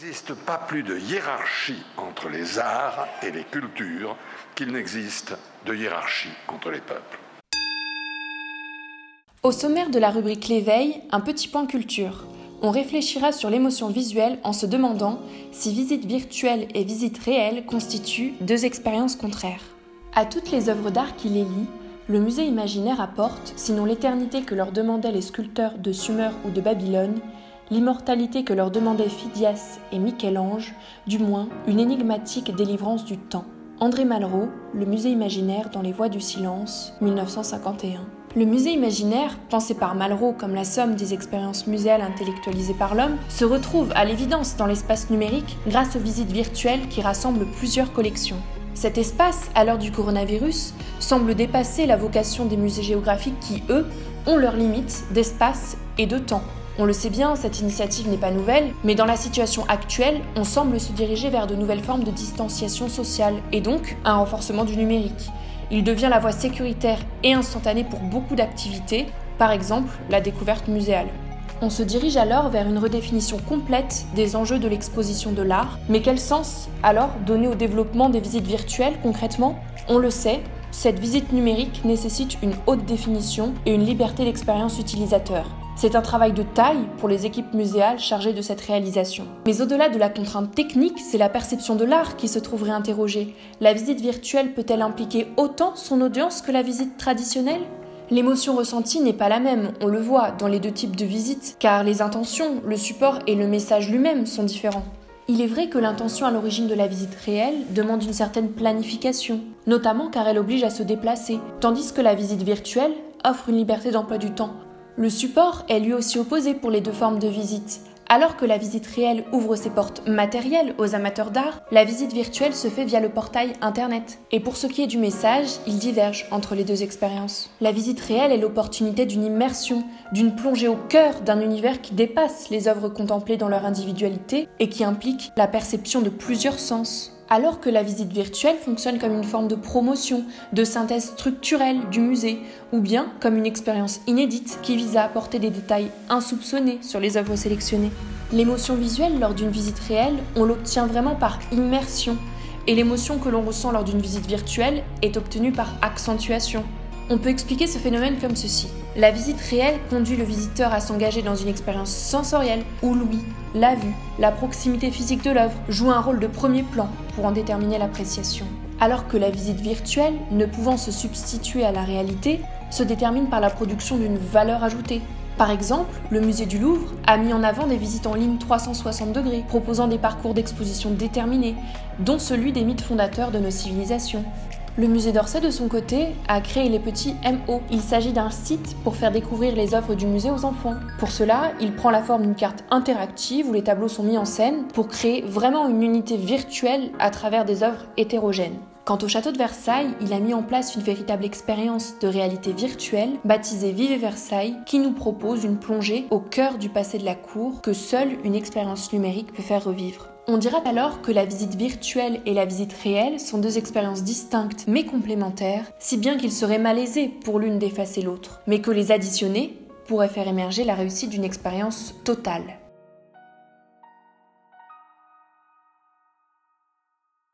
n'existe pas plus de hiérarchie entre les arts et les cultures qu'il n'existe de hiérarchie entre les peuples. Au sommaire de la rubrique L'éveil, un petit point culture. On réfléchira sur l'émotion visuelle en se demandant si visite virtuelle et visite réelle constituent deux expériences contraires. À toutes les œuvres d'art qui les lient, le musée imaginaire apporte, sinon l'éternité que leur demandaient les sculpteurs de Sumer ou de Babylone, l'immortalité que leur demandaient Phidias et Michel-Ange, du moins une énigmatique délivrance du temps. André Malraux, Le musée imaginaire dans les voies du silence, 1951. Le musée imaginaire, pensé par Malraux comme la somme des expériences muséales intellectualisées par l'homme, se retrouve à l'évidence dans l'espace numérique grâce aux visites virtuelles qui rassemblent plusieurs collections. Cet espace, à l'heure du coronavirus, semble dépasser la vocation des musées géographiques qui, eux, ont leurs limites d'espace et de temps. On le sait bien, cette initiative n'est pas nouvelle, mais dans la situation actuelle, on semble se diriger vers de nouvelles formes de distanciation sociale et donc un renforcement du numérique. Il devient la voie sécuritaire et instantanée pour beaucoup d'activités, par exemple la découverte muséale. On se dirige alors vers une redéfinition complète des enjeux de l'exposition de l'art, mais quel sens alors donner au développement des visites virtuelles concrètement? On le sait, cette visite numérique nécessite une haute définition et une liberté d'expérience utilisateur. C'est un travail de taille pour les équipes muséales chargées de cette réalisation. Mais au-delà de la contrainte technique, c'est la perception de l'art qui se trouverait interrogée. La visite virtuelle peut-elle impliquer autant son audience que la visite traditionnelle? L'émotion ressentie n'est pas la même, on le voit dans les deux types de visites, car les intentions, le support et le message lui-même sont différents. Il est vrai que l'intention à l'origine de la visite réelle demande une certaine planification, notamment car elle oblige à se déplacer, tandis que la visite virtuelle offre une liberté d'emploi du temps, le support est lui aussi opposé pour les deux formes de visite. Alors que la visite réelle ouvre ses portes matérielles aux amateurs d'art, la visite virtuelle se fait via le portail Internet. Et pour ce qui est du message, il diverge entre les deux expériences. La visite réelle est l'opportunité d'une immersion, d'une plongée au cœur d'un univers qui dépasse les œuvres contemplées dans leur individualité et qui implique la perception de plusieurs sens alors que la visite virtuelle fonctionne comme une forme de promotion, de synthèse structurelle du musée, ou bien comme une expérience inédite qui vise à apporter des détails insoupçonnés sur les œuvres sélectionnées. L'émotion visuelle lors d'une visite réelle, on l'obtient vraiment par immersion, et l'émotion que l'on ressent lors d'une visite virtuelle est obtenue par accentuation. On peut expliquer ce phénomène comme ceci. La visite réelle conduit le visiteur à s'engager dans une expérience sensorielle où l'ouïe, la vue, la proximité physique de l'œuvre jouent un rôle de premier plan pour en déterminer l'appréciation. Alors que la visite virtuelle, ne pouvant se substituer à la réalité, se détermine par la production d'une valeur ajoutée. Par exemple, le musée du Louvre a mis en avant des visites en ligne 360 degrés, proposant des parcours d'exposition déterminés, dont celui des mythes fondateurs de nos civilisations. Le musée d'Orsay, de son côté, a créé les petits MO. Il s'agit d'un site pour faire découvrir les œuvres du musée aux enfants. Pour cela, il prend la forme d'une carte interactive où les tableaux sont mis en scène pour créer vraiment une unité virtuelle à travers des œuvres hétérogènes. Quant au château de Versailles, il a mis en place une véritable expérience de réalité virtuelle baptisée Vive Versailles qui nous propose une plongée au cœur du passé de la cour que seule une expérience numérique peut faire revivre. On dira alors que la visite virtuelle et la visite réelle sont deux expériences distinctes mais complémentaires, si bien qu'il serait malaisé pour l'une d'effacer l'autre, mais que les additionner pourrait faire émerger la réussite d'une expérience totale.